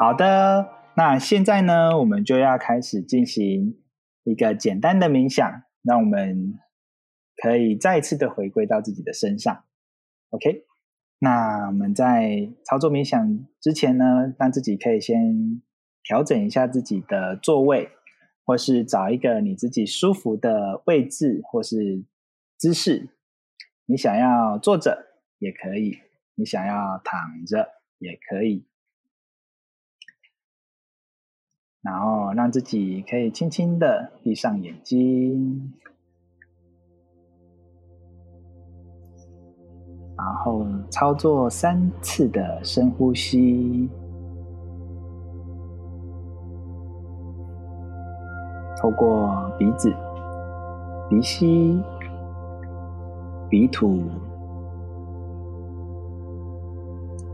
好的，那现在呢，我们就要开始进行一个简单的冥想，让我们可以再次的回归到自己的身上。OK，那我们在操作冥想之前呢，让自己可以先调整一下自己的座位，或是找一个你自己舒服的位置或是姿势。你想要坐着也可以，你想要躺着也可以。然后让自己可以轻轻的闭上眼睛，然后操作三次的深呼吸，透过鼻子鼻吸，鼻吐，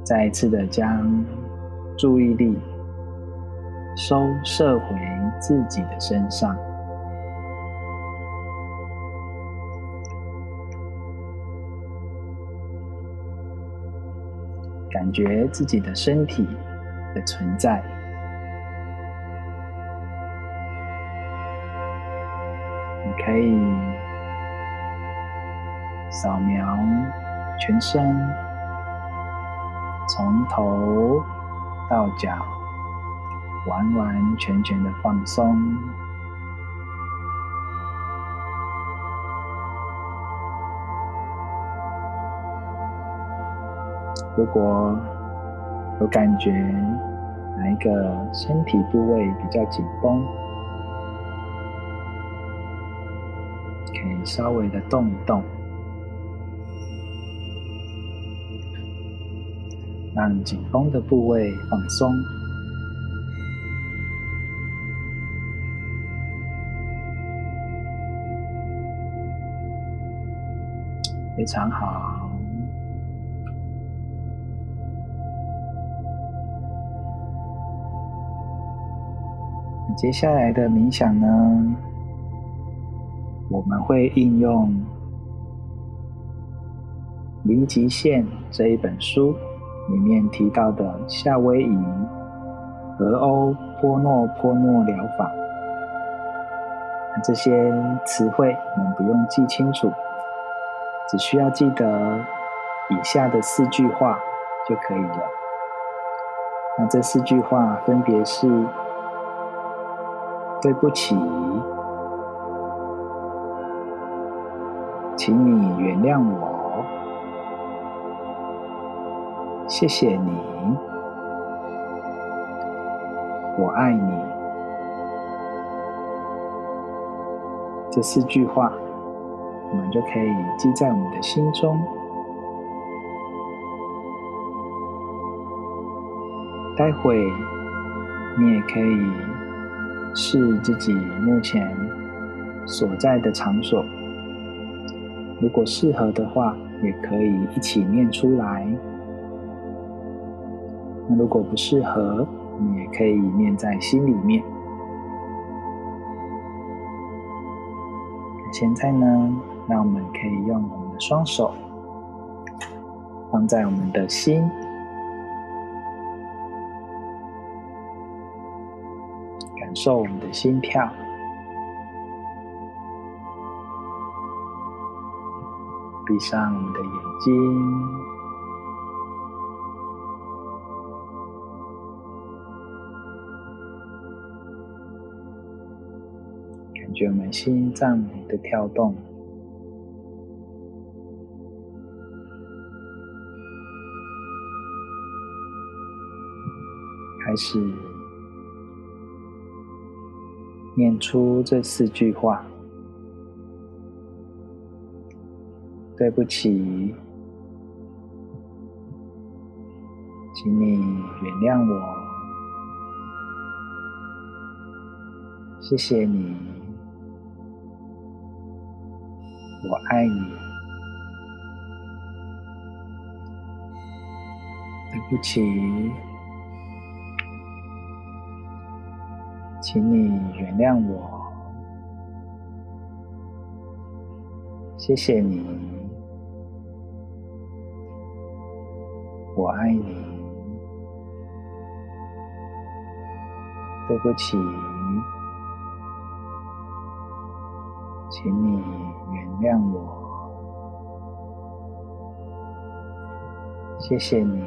再一次的将注意力。收摄回自己的身上，感觉自己的身体的存在。你可以扫描全身，从头到脚。完完全全的放松。如果有感觉哪一个身体部位比较紧绷，可以稍微的动一动，让紧绷的部位放松。非常好。接下来的冥想呢，我们会应用《零极限》这一本书里面提到的夏威夷和欧波诺波诺疗法。这些词汇我们不用记清楚。只需要记得以下的四句话就可以了。那这四句话分别是：对不起，请你原谅我，谢谢你，我爱你。这四句话。我们就可以记在我们的心中。待会你也可以试自己目前所在的场所，如果适合的话，也可以一起念出来。那如果不适合，你也可以念在心里面。现在呢？让我们可以用我们的双手放在我们的心，感受我们的心跳，闭上我们的眼睛，感觉我们心脏的跳动。开始念出这四句话：对不起，请你原谅我，谢谢你，我爱你。对不起，请你原谅我。谢谢你，我爱你。对不起。请你原谅我，谢谢你，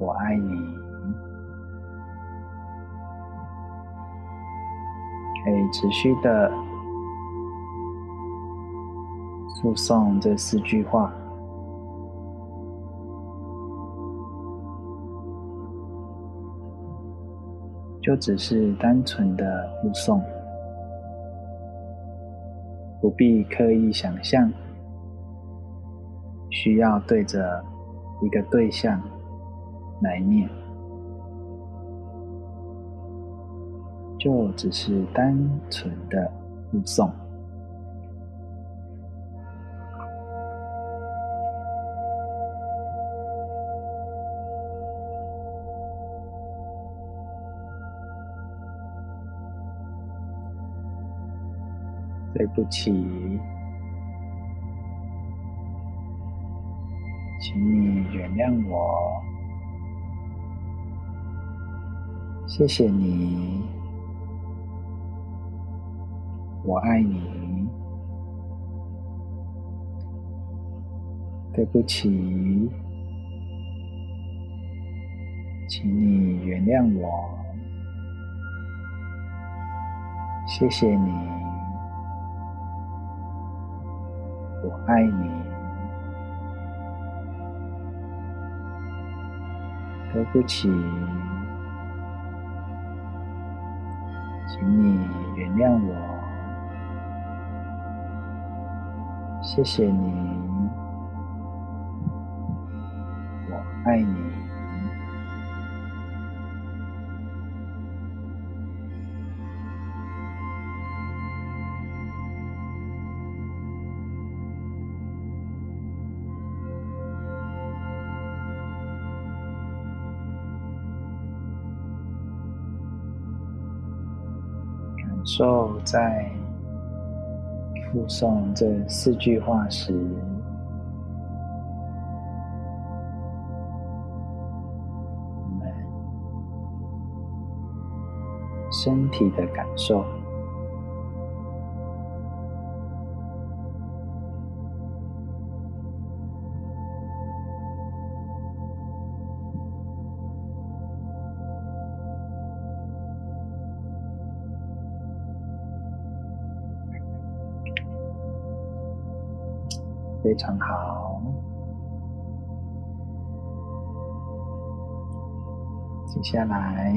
我爱你。持续的诉讼这四句话。就只是单纯的附送，不必刻意想象，需要对着一个对象来念，就只是单纯的附送。对不起，请你原谅我。谢谢你，我爱你。对不起，请你原谅我。谢谢你。我爱你，对不起，请你原谅我，谢谢你，我爱你。感受在附送这四句话时，我们身体的感受。非常好，接下来，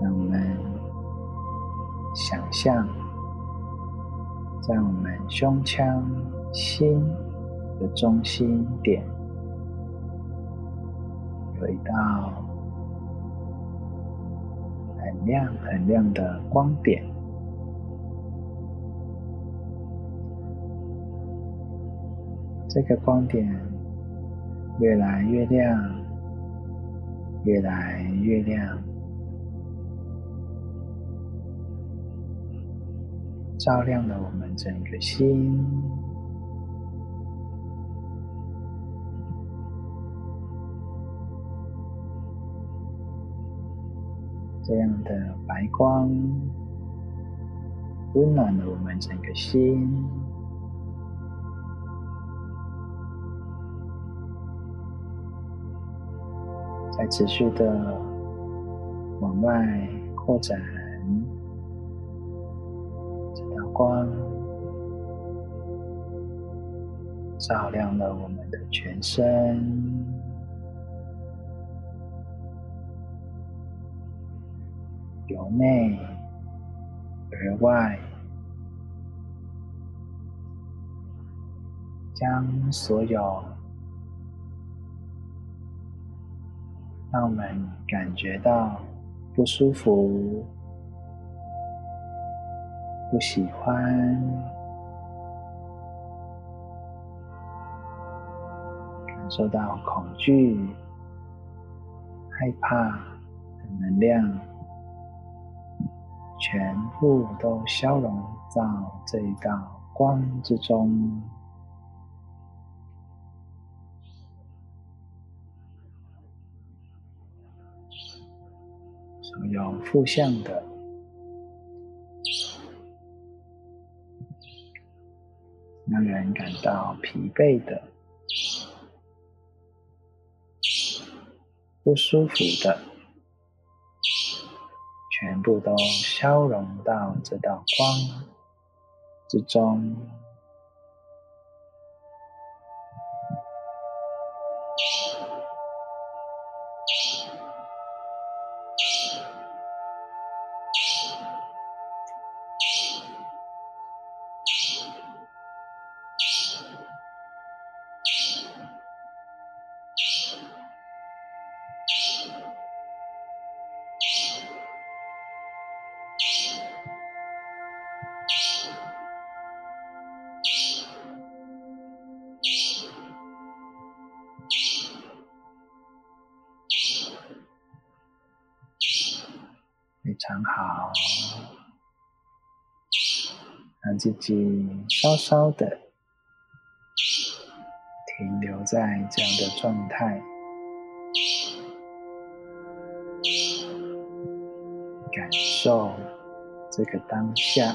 让我们想象，在我们胸腔心的中心点，有一道很亮很亮的光点。这个光点越来越亮，越来越亮，照亮了我们整个心。这样的白光温暖了我们整个心。在持续的往外扩展，这道光照亮了我们的全身，由内而外，将所有。让我们感觉到不舒服、不喜欢，感受到恐惧、害怕的能量，全部都消融到这一道光之中。有负向的、让人感到疲惫的、不舒服的，全部都消融到这道光之中。很好，让自己稍稍的停留在这样的状态，感受这个当下。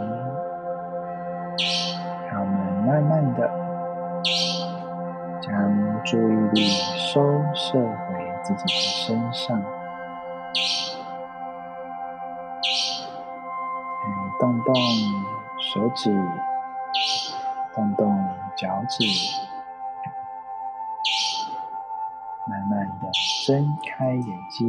慢慢的将注意力收摄回自己的身上，动动手指，动动脚趾，慢慢的睁开眼睛。